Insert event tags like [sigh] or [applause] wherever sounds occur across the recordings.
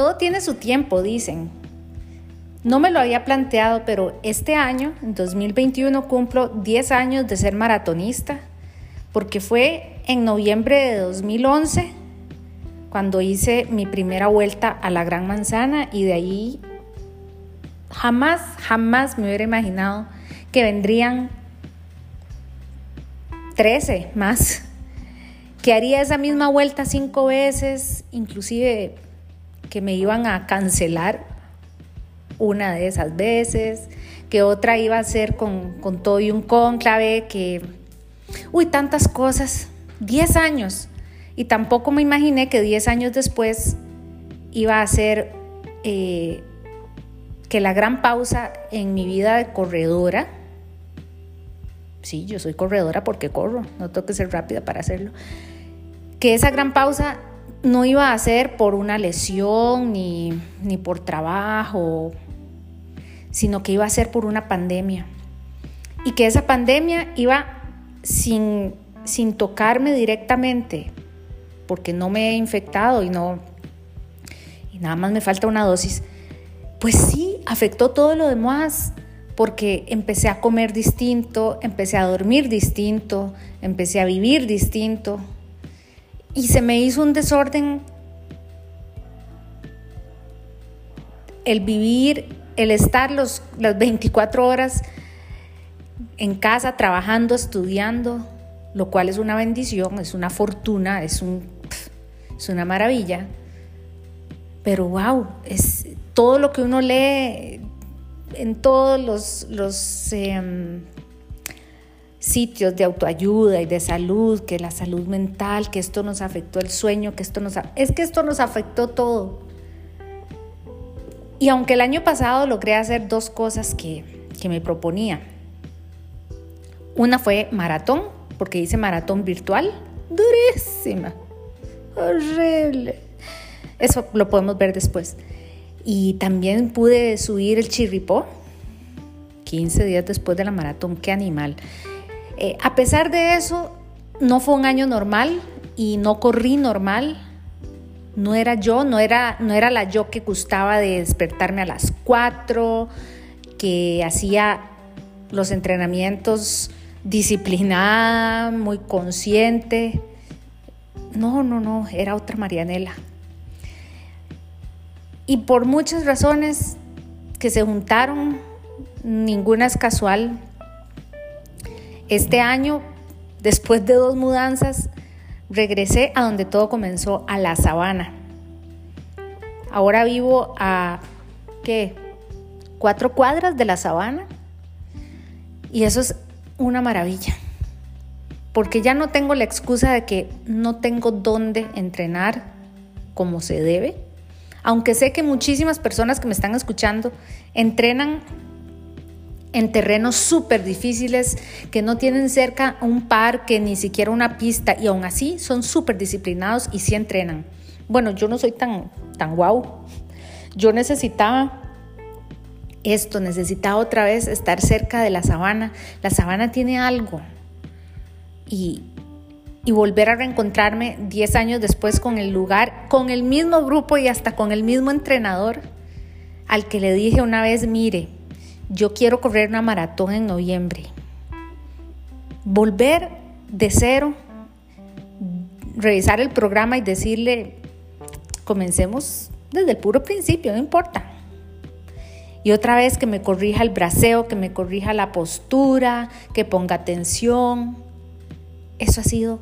Todo tiene su tiempo, dicen. No me lo había planteado, pero este año, en 2021, cumplo 10 años de ser maratonista, porque fue en noviembre de 2011 cuando hice mi primera vuelta a la Gran Manzana y de ahí jamás, jamás me hubiera imaginado que vendrían 13 más, que haría esa misma vuelta cinco veces, inclusive que me iban a cancelar una de esas veces, que otra iba a ser con, todo y un conclave, que, uy, tantas cosas, 10 años. Y tampoco me imaginé que 10 años después iba a ser eh, que la gran pausa en mi vida de corredora, sí, yo soy corredora porque corro, no tengo que ser rápida para hacerlo, que esa gran pausa no iba a ser por una lesión ni, ni por trabajo, sino que iba a ser por una pandemia. Y que esa pandemia iba sin, sin tocarme directamente, porque no me he infectado y no y nada más me falta una dosis. Pues sí, afectó todo lo demás, porque empecé a comer distinto, empecé a dormir distinto, empecé a vivir distinto y se me hizo un desorden el vivir el estar los, las 24 horas en casa trabajando, estudiando, lo cual es una bendición, es una fortuna, es, un, es una maravilla. Pero wow, es todo lo que uno lee en todos los, los em, sitios de autoayuda y de salud, que la salud mental, que esto nos afectó el sueño, que esto nos... Es que esto nos afectó todo. Y aunque el año pasado logré hacer dos cosas que, me proponía. Una fue maratón, porque hice maratón virtual, durísima, horrible. Eso lo podemos ver después. Y también pude subir el chirripó 15 días después de la maratón. Qué animal. Eh, a pesar de eso, no fue un año normal y no corrí normal no era yo, no era, no era la yo que gustaba de despertarme a las 4, que hacía los entrenamientos disciplinada, muy consciente. No, no, no, era otra Marianela. Y por muchas razones que se juntaron, ninguna es casual. Este año, después de dos mudanzas, regresé a donde todo comenzó, a la sabana. Ahora vivo a, ¿qué? Cuatro cuadras de la sabana. Y eso es una maravilla. Porque ya no tengo la excusa de que no tengo dónde entrenar como se debe. Aunque sé que muchísimas personas que me están escuchando entrenan en terrenos súper difíciles que no tienen cerca un parque ni siquiera una pista y aún así son súper disciplinados y sí entrenan. Bueno, yo no soy tan, tan guau. Yo necesitaba esto, necesitaba otra vez estar cerca de la sabana. La sabana tiene algo. Y, y volver a reencontrarme 10 años después con el lugar, con el mismo grupo y hasta con el mismo entrenador al que le dije una vez, mire, yo quiero correr una maratón en noviembre. Volver de cero, revisar el programa y decirle, comencemos desde el puro principio, no importa. Y otra vez que me corrija el braceo, que me corrija la postura, que ponga atención. Eso ha sido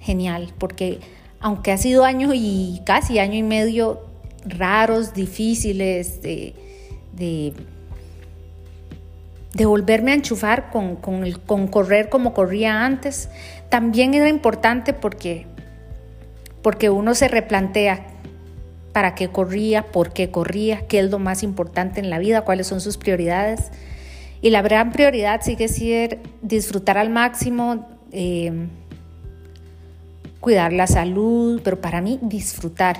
genial, porque aunque ha sido año y casi año y medio raros, difíciles, de, de de volverme a enchufar con, con, correr como corría antes, también era importante porque, porque uno se replantea para qué corría, por qué corría, qué es lo más importante en la vida, cuáles son sus prioridades. Y la gran prioridad sigue siendo disfrutar al máximo, eh, cuidar la salud, pero para mí disfrutar.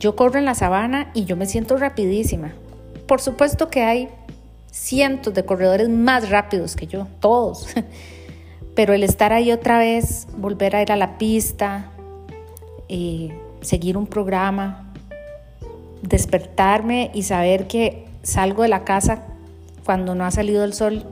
Yo corro en la sabana y yo me siento rapidísima. Por supuesto que hay cientos de corredores más rápidos que yo, todos. [laughs] Pero el estar ahí otra vez, volver a ir a la pista, eh, seguir un programa, despertarme y saber que salgo de la casa cuando no ha salido el sol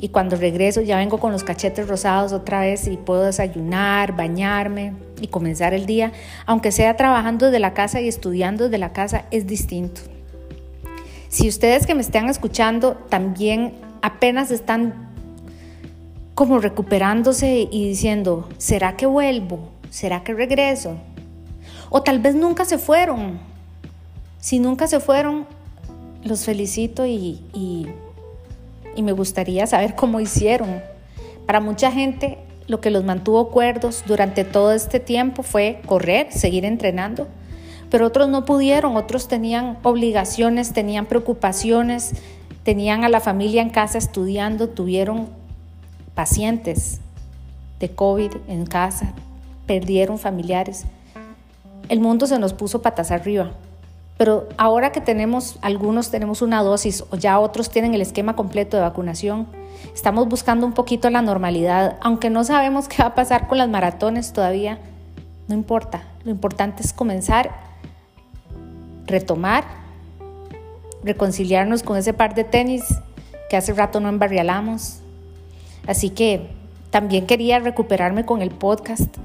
y cuando regreso ya vengo con los cachetes rosados otra vez y puedo desayunar, bañarme y comenzar el día, aunque sea trabajando desde la casa y estudiando desde la casa, es distinto. Si ustedes que me están escuchando también apenas están como recuperándose y diciendo, ¿será que vuelvo? ¿Será que regreso? O tal vez nunca se fueron. Si nunca se fueron, los felicito y, y, me gustaría saber cómo hicieron. Para mucha gente lo que los mantuvo cuerdos durante todo este tiempo fue correr, seguir entrenando, pero otros no pudieron, otros tenían obligaciones, tenían preocupaciones, tenían a la familia en casa estudiando, tuvieron pacientes de COVID en casa, perdieron familiares. El mundo se nos puso patas arriba. Pero ahora que tenemos, algunos tenemos una dosis o ya otros tienen el esquema completo de vacunación, estamos buscando un poquito la normalidad, aunque no sabemos qué va a pasar con las maratones todavía, no importa, lo importante es comenzar, retomar, reconciliarnos con ese par de tenis que hace rato no embarrialamos. Así que también quería recuperarme con el podcast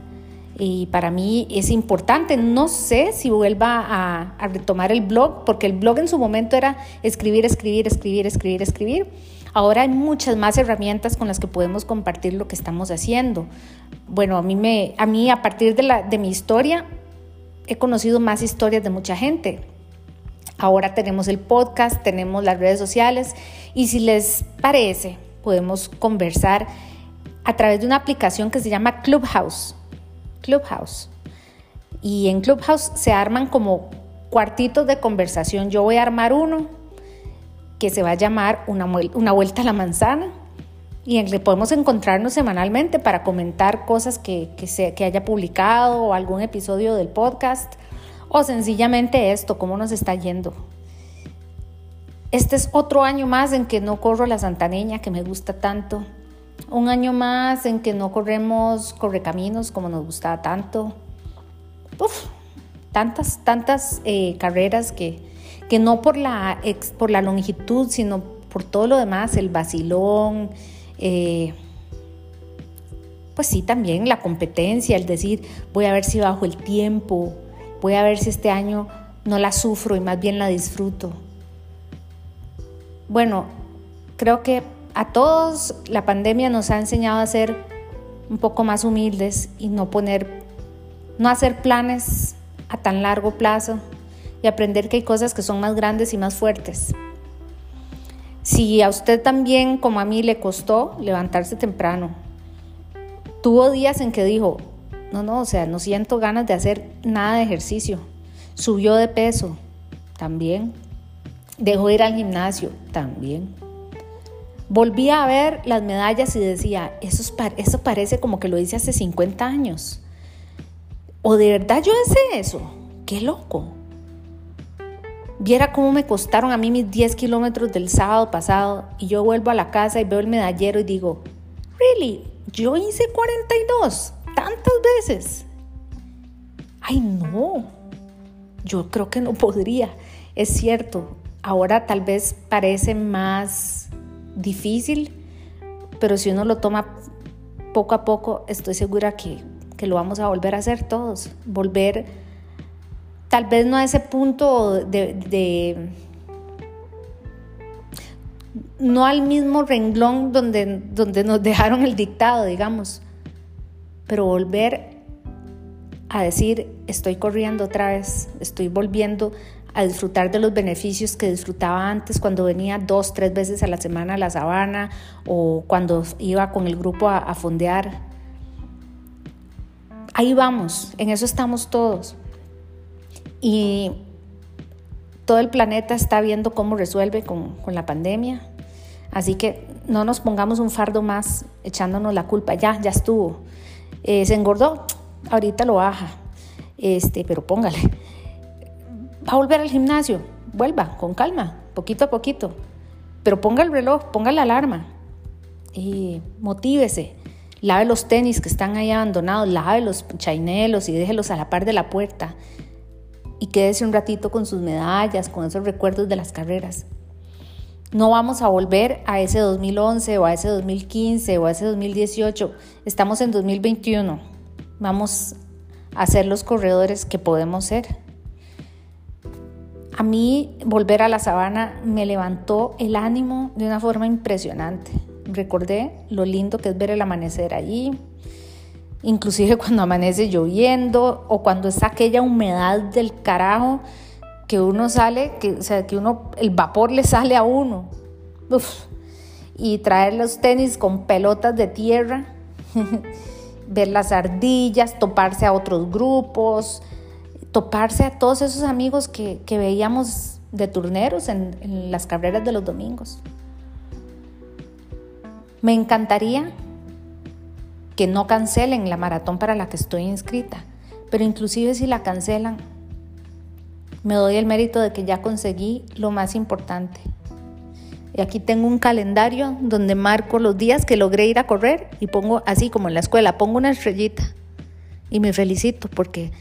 y para mí es importante. No sé si vuelva a, retomar el blog, porque el blog en su momento era escribir, escribir, escribir, escribir, escribir. Ahora hay muchas más herramientas con las que podemos compartir lo que estamos haciendo. Bueno, a mí, me, a, mí a partir de, la, de mi historia he conocido más historias de mucha gente. Ahora tenemos el podcast, tenemos las redes sociales y si les parece, podemos conversar a través de una aplicación que se llama Clubhouse. Clubhouse. Y en Clubhouse se arman como cuartitos de conversación. Yo voy a armar uno que se va a llamar Una, Vuelta a la Manzana y en que podemos encontrarnos semanalmente para comentar cosas que, que, se, que haya publicado o algún episodio del podcast o sencillamente esto, cómo nos está yendo. Este es otro año más en que no corro la Santa Niña que me gusta tanto un año más en que no corremos correcaminos como nos gustaba tanto. Uf, tantas, tantas eh, carreras que, que no por la, por la longitud, sino por todo lo demás, el vacilón, eh, pues sí, también la competencia, el decir, voy a ver si bajo el tiempo, voy a ver si este año no la sufro y más bien la disfruto. Bueno, creo que a todos la pandemia nos ha enseñado a ser un poco más humildes y no poner, no hacer planes a tan largo plazo y aprender que hay cosas que son más grandes y más fuertes. Si a usted también, como a mí, le costó levantarse temprano, tuvo días en que dijo, no, no, o sea, no siento ganas de hacer nada de ejercicio, subió de peso, también, dejó de ir al gimnasio, también Volvía a ver las medallas y decía, eso, eso parece como que lo hice hace 50 años. ¿O de verdad yo hice eso? ¡Qué loco! Viera cómo me costaron a mí mis 10 kilómetros del sábado pasado y yo vuelvo a la casa y veo el medallero y digo, ¿really? Yo hice 42, tantas veces. Ay, no, yo creo que no podría. Es cierto, ahora tal vez parece más difícil, pero si uno lo toma poco a poco, estoy segura que, que lo vamos a volver a hacer todos. Volver, tal vez no a ese punto de, de no al mismo renglón donde, donde nos [laughs] dejaron el dictado, digamos, pero volver a decir, estoy corriendo otra vez, estoy volviendo a disfrutar de los beneficios que disfrutaba antes cuando venía dos, tres veces a la semana a la sabana o cuando iba con el grupo a, fondear. Ahí vamos, en eso estamos todos. Y todo el planeta está viendo cómo resuelve con, la pandemia. Así que no nos pongamos un fardo más echándonos la culpa. Ya, ya estuvo. Eh, se engordó, ahorita lo baja. Este, pero póngale va a volver al gimnasio, vuelva con calma, poquito a poquito, pero ponga el reloj, ponga la alarma y motívese. Lave los tenis que están ahí abandonados, lave los chainelos y déjelos a la par de la puerta. y quédese un ratito con sus medallas, con esos recuerdos de las carreras. No vamos a volver a ese 2011 o a ese 2015 o a ese 2018. Estamos en 2021. Vamos a ser los corredores que podemos ser. A mí volver a la sabana me levantó el ánimo de una forma impresionante. Recordé lo lindo que es ver el amanecer allí, inclusive [laughs] cuando amanece lloviendo o cuando está aquella humedad del carajo que uno sale, que, o sea, que uno, el vapor le sale a uno. Y traer los tenis con pelotas de tierra, [laughs] ver las ardillas, toparse a otros grupos, toparse a todos esos amigos que, veíamos de turneros en, en las carreras de los domingos. Me encantaría que no cancelen la maratón para la que estoy inscrita, pero inclusive si la cancelan, me doy el mérito de que ya conseguí lo más importante. Y aquí tengo un calendario donde marco los días que logré ir a correr y pongo así como en la escuela, pongo una estrellita y me felicito porque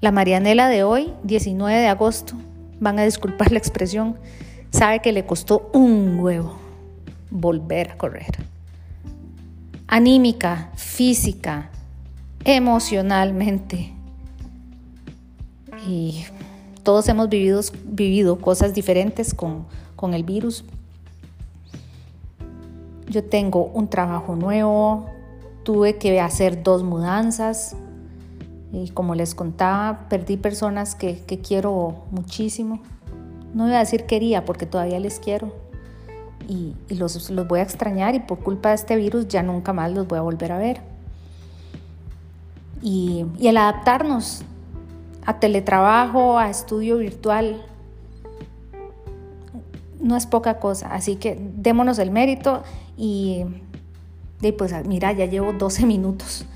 la Marianela de hoy, 19 de agosto, van a disculpar la expresión, sabe que le costó un huevo volver a correr. Anímica, física, emocionalmente. Y todos hemos vivido, cosas diferentes con, el virus. Yo tengo un trabajo nuevo, tuve que hacer dos mudanzas, y como les contaba, perdí personas que, quiero muchísimo. No voy a decir quería porque todavía les quiero. Y, los, los, voy a extrañar y por culpa de este virus ya nunca más los voy a volver a ver. Y, y el adaptarnos a teletrabajo, a estudio virtual, no es poca cosa. Así que démonos el mérito y, y pues mira, ya llevo 12 minutos.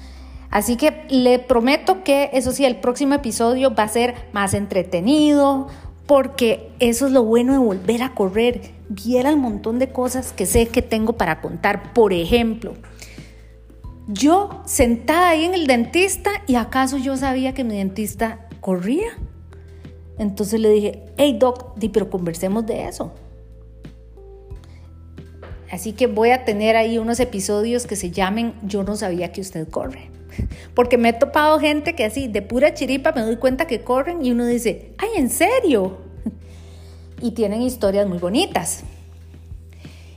Así que le prometo que, eso sí, el próximo episodio va a ser más entretenido, porque eso es lo bueno de volver a correr. Viera el montón de cosas que sé que tengo para contar. Por ejemplo, yo sentada ahí en el dentista y acaso yo sabía que mi dentista corría. Entonces le dije, hey doc, pero conversemos de eso. Así que voy a tener ahí unos episodios que se llamen Yo no sabía que usted corre. [laughs] Porque me he topado gente que así, de pura chiripa, me doy cuenta que corren y uno dice, ay, ¿en serio? [laughs] Y tienen historias muy bonitas.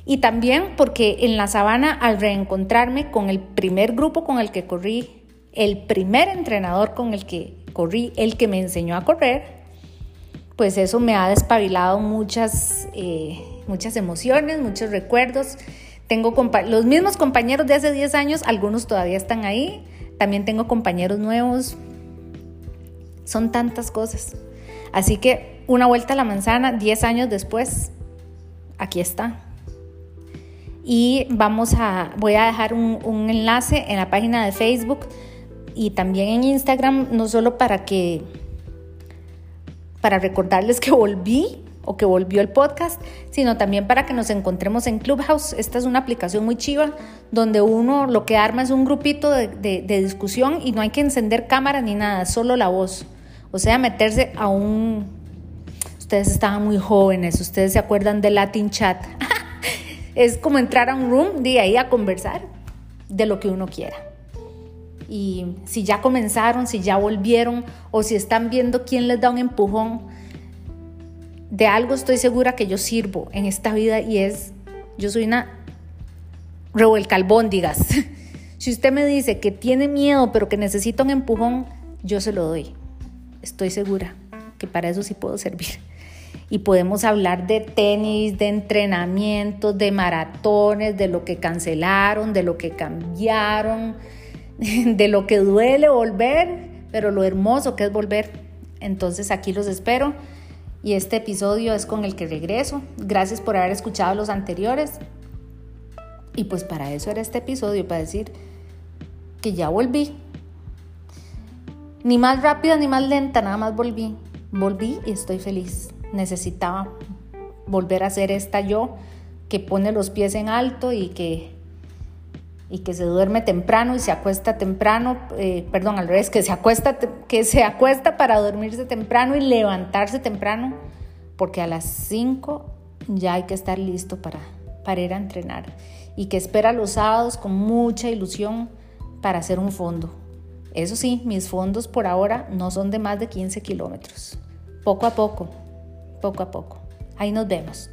Y también porque en la sabana, al reencontrarme con el primer grupo con el que corrí, el primer entrenador con el que corrí, el que me enseñó a correr, pues eso me ha despabilado muchas, eh, muchas emociones, muchos recuerdos. Tengo los mismos compañeros de hace 10 años, algunos todavía están ahí, también tengo compañeros nuevos. Son tantas cosas. Así que una vuelta a la manzana, 10 años después, aquí está. Y vamos a, voy a dejar un, un enlace en la página de Facebook y también en Instagram, no solo para que, para recordarles que volví, o que volvió el podcast, sino también para que nos encontremos en Clubhouse. Esta es una aplicación muy chiva donde uno lo que arma es un grupito de, discusión y no hay que encender cámara ni nada, solo la voz. O sea, meterse a un... Ustedes estaban muy jóvenes, ustedes se acuerdan de Latin Chat. [laughs] es como entrar a un room de ahí a conversar de lo que uno quiera. Y si ya comenzaron, si ya volvieron o si están viendo quién les da un empujón, de algo estoy segura que yo sirvo en esta vida y es, yo soy una digas. [laughs] si usted me dice que tiene miedo pero que necesita un empujón, yo se lo doy. Estoy segura que para eso sí puedo servir. Y podemos hablar de tenis, de entrenamiento, de maratones, de lo que cancelaron, de lo que cambiaron, [laughs] de lo que duele volver, pero lo hermoso que es volver. Entonces aquí los espero y este episodio es con el que regreso. Gracias por haber escuchado los anteriores. Y pues para eso era este episodio, para decir que ya volví. Ni más rápida ni más lenta, nada más volví. Volví y estoy feliz. Necesitaba volver a ser esta yo que pone los pies en alto y que y que se duerme temprano y se acuesta temprano, eh, perdón, al revés, que se, acuesta, que se acuesta para dormirse temprano y levantarse temprano, porque a las 5 ya hay que estar listo para, para ir a entrenar y que espera los sábados con mucha ilusión para hacer un fondo. Eso sí, mis fondos por ahora no son de más de 15 kilómetros. Poco a poco, poco a poco. Ahí nos vemos.